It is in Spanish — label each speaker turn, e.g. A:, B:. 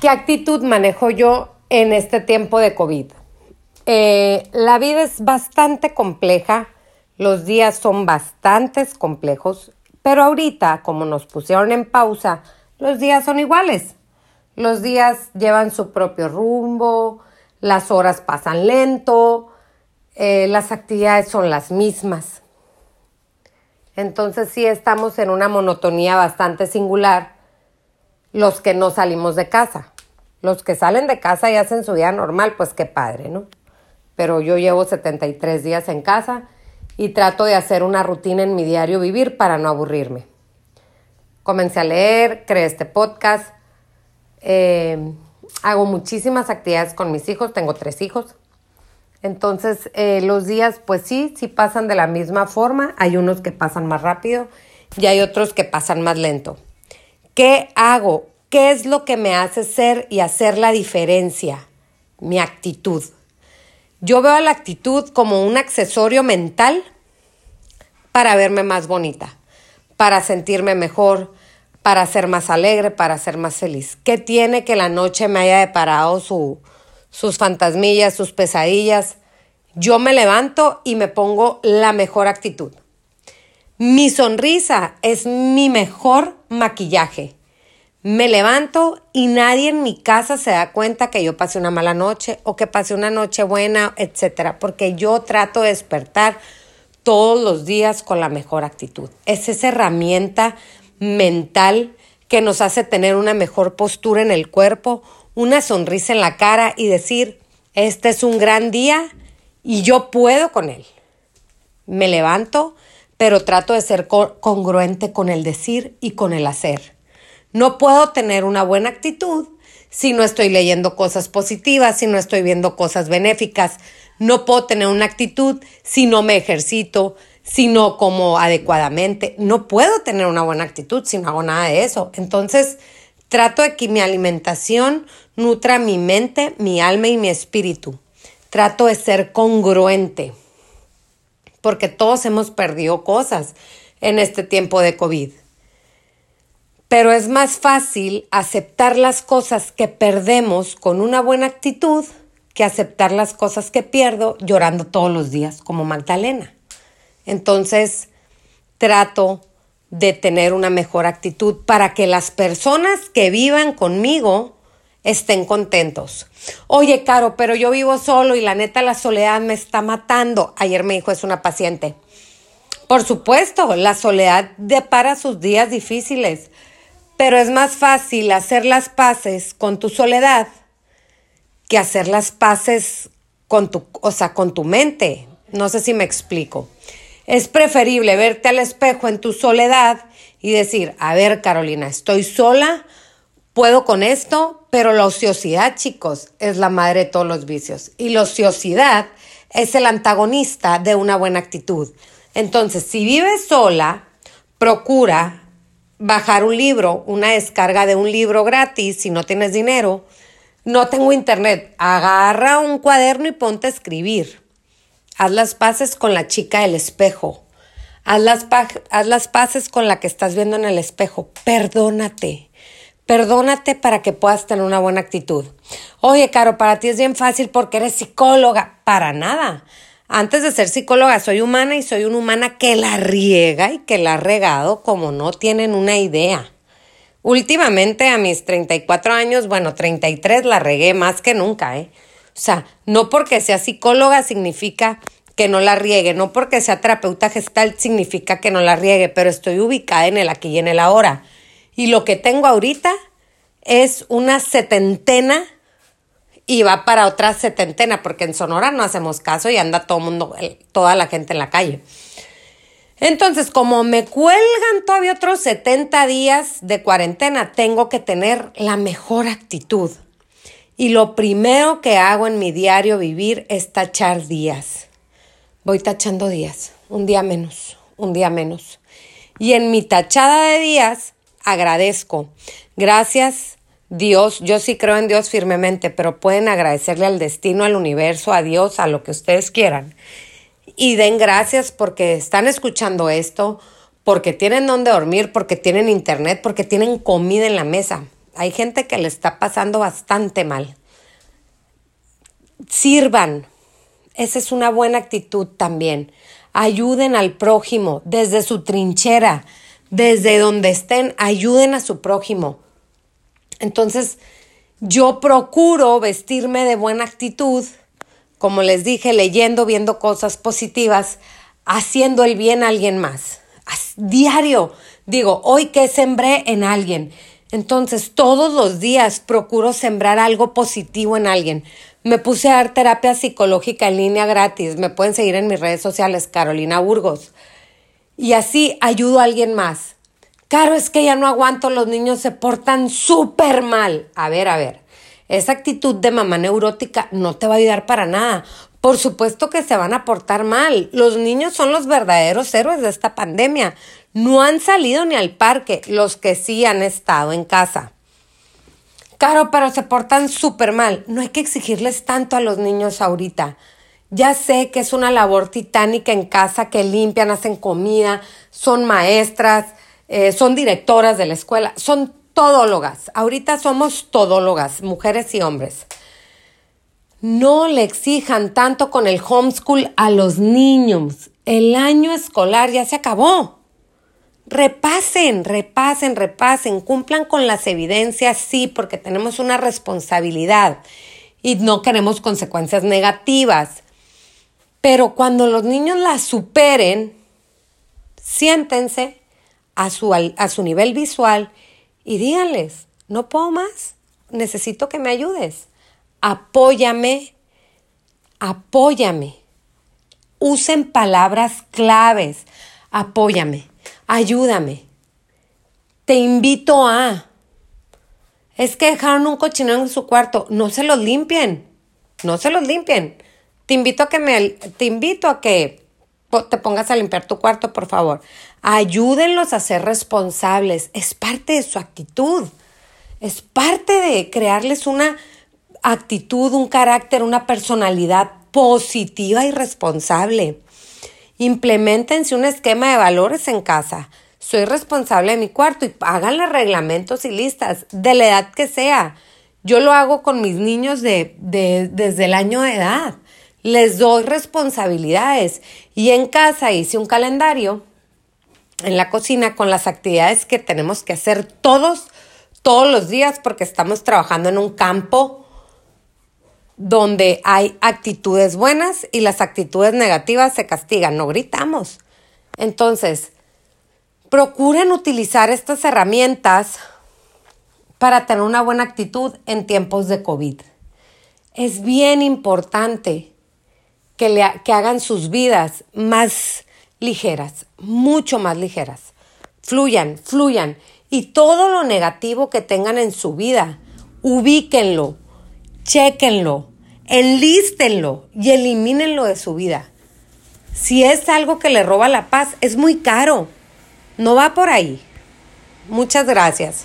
A: ¿Qué actitud manejo yo en este tiempo de COVID? Eh, la vida es bastante compleja, los días son bastante complejos, pero ahorita, como nos pusieron en pausa, los días son iguales. Los días llevan su propio rumbo, las horas pasan lento, eh, las actividades son las mismas. Entonces sí estamos en una monotonía bastante singular los que no salimos de casa. Los que salen de casa y hacen su vida normal, pues qué padre, ¿no? Pero yo llevo 73 días en casa y trato de hacer una rutina en mi diario vivir para no aburrirme. Comencé a leer, creé este podcast, eh, hago muchísimas actividades con mis hijos, tengo tres hijos. Entonces, eh, los días, pues sí, sí pasan de la misma forma. Hay unos que pasan más rápido y hay otros que pasan más lento. ¿Qué hago? ¿Qué es lo que me hace ser y hacer la diferencia? Mi actitud. Yo veo la actitud como un accesorio mental para verme más bonita, para sentirme mejor, para ser más alegre, para ser más feliz. ¿Qué tiene que la noche me haya deparado sus fantasmillas, sus pesadillas? Yo me levanto y me pongo la mejor actitud. Mi sonrisa es mi mejor maquillaje. Me levanto y nadie en mi casa se da cuenta que yo pasé una mala noche o que pasé una noche buena, etcétera, porque yo trato de despertar todos los días con la mejor actitud. Es esa herramienta mental que nos hace tener una mejor postura en el cuerpo, una sonrisa en la cara y decir, este es un gran día y yo puedo con él. Me levanto, pero trato de ser congruente con el decir y con el hacer. No puedo tener una buena actitud si no estoy leyendo cosas positivas, si no estoy viendo cosas benéficas. No puedo tener una actitud si no me ejercito, si no como adecuadamente. No puedo tener una buena actitud si no hago nada de eso. Entonces, trato de que mi alimentación nutra mi mente, mi alma y mi espíritu. Trato de ser congruente porque todos hemos perdido cosas en este tiempo de COVID. Pero es más fácil aceptar las cosas que perdemos con una buena actitud que aceptar las cosas que pierdo llorando todos los días como Magdalena. Entonces, trato de tener una mejor actitud para que las personas que vivan conmigo estén contentos. Oye, Caro, pero yo vivo solo y la neta la soledad me está matando. Ayer me dijo es una paciente. Por supuesto, la soledad depara sus días difíciles, pero es más fácil hacer las paces con tu soledad que hacer las paces con tu, o sea, con tu mente. No sé si me explico. Es preferible verte al espejo en tu soledad y decir, a ver, Carolina, estoy sola, puedo con esto, pero la ociosidad, chicos, es la madre de todos los vicios. Y la ociosidad es el antagonista de una buena actitud. Entonces, si vives sola, procura bajar un libro, una descarga de un libro gratis si no tienes dinero. No tengo internet. Agarra un cuaderno y ponte a escribir. Haz las paces con la chica del espejo. Haz las, haz las paces con la que estás viendo en el espejo. Perdónate. Perdónate para que puedas tener una buena actitud. Oye, Caro, para ti es bien fácil porque eres psicóloga. Para nada. Antes de ser psicóloga, soy humana y soy una humana que la riega y que la ha regado como no tienen una idea. Últimamente, a mis 34 años, bueno, 33, la regué más que nunca, ¿eh? O sea, no porque sea psicóloga significa que no la riegue, no porque sea terapeuta gestal significa que no la riegue, pero estoy ubicada en el aquí y en el ahora. Y lo que tengo ahorita es una setentena y va para otra setentena, porque en Sonora no hacemos caso y anda todo mundo, toda la gente en la calle. Entonces, como me cuelgan todavía otros 70 días de cuarentena, tengo que tener la mejor actitud. Y lo primero que hago en mi diario vivir es tachar días. Voy tachando días, un día menos, un día menos. Y en mi tachada de días agradezco. Gracias Dios, yo sí creo en Dios firmemente, pero pueden agradecerle al destino, al universo, a Dios, a lo que ustedes quieran. Y den gracias porque están escuchando esto, porque tienen donde dormir, porque tienen internet, porque tienen comida en la mesa. Hay gente que le está pasando bastante mal. Sirvan. Esa es una buena actitud también. Ayuden al prójimo desde su trinchera, desde donde estén, ayuden a su prójimo. Entonces, yo procuro vestirme de buena actitud, como les dije, leyendo, viendo cosas positivas, haciendo el bien a alguien más. Diario, digo, hoy que sembré en alguien. Entonces, todos los días procuro sembrar algo positivo en alguien. Me puse a dar terapia psicológica en línea gratis. Me pueden seguir en mis redes sociales, Carolina Burgos. Y así ayudo a alguien más. Claro, es que ya no aguanto, los niños se portan súper mal. A ver, a ver, esa actitud de mamá neurótica no te va a ayudar para nada. Por supuesto que se van a portar mal. Los niños son los verdaderos héroes de esta pandemia. No han salido ni al parque, los que sí han estado en casa. Claro, pero se portan súper mal. No hay que exigirles tanto a los niños ahorita. Ya sé que es una labor titánica en casa, que limpian, hacen comida, son maestras, eh, son directoras de la escuela, son todólogas. Ahorita somos todólogas, mujeres y hombres. No le exijan tanto con el homeschool a los niños. El año escolar ya se acabó. Repasen, repasen, repasen, cumplan con las evidencias, sí, porque tenemos una responsabilidad y no queremos consecuencias negativas. Pero cuando los niños las superen, siéntense a su, a su nivel visual y díganles, no puedo más, necesito que me ayudes, apóyame, apóyame. Usen palabras claves, apóyame, ayúdame, te invito a. Es que dejaron un cochinero en su cuarto, no se los limpien, no se los limpien. Te invito a que me, te invito a que te pongas a limpiar tu cuarto, por favor. Ayúdenlos a ser responsables. Es parte de su actitud. Es parte de crearles una actitud, un carácter, una personalidad positiva y responsable. Implementense un esquema de valores en casa. Soy responsable de mi cuarto y háganle reglamentos y listas de la edad que sea. Yo lo hago con mis niños de, desde el año de edad. Les doy responsabilidades y en casa hice un calendario en la cocina con las actividades que tenemos que hacer todos, todos los días porque estamos trabajando en un campo donde hay actitudes buenas y las actitudes negativas se castigan, no gritamos. Entonces, procuren utilizar estas herramientas para tener una buena actitud en tiempos de COVID. Es bien importante que, le, que hagan sus vidas más ligeras, mucho más ligeras. Fluyan, fluyan. Y todo lo negativo que tengan en su vida, ubíquenlo, chequenlo, enlístenlo y elimínenlo de su vida. Si es algo que le roba la paz, es muy caro. No va por ahí. Muchas gracias.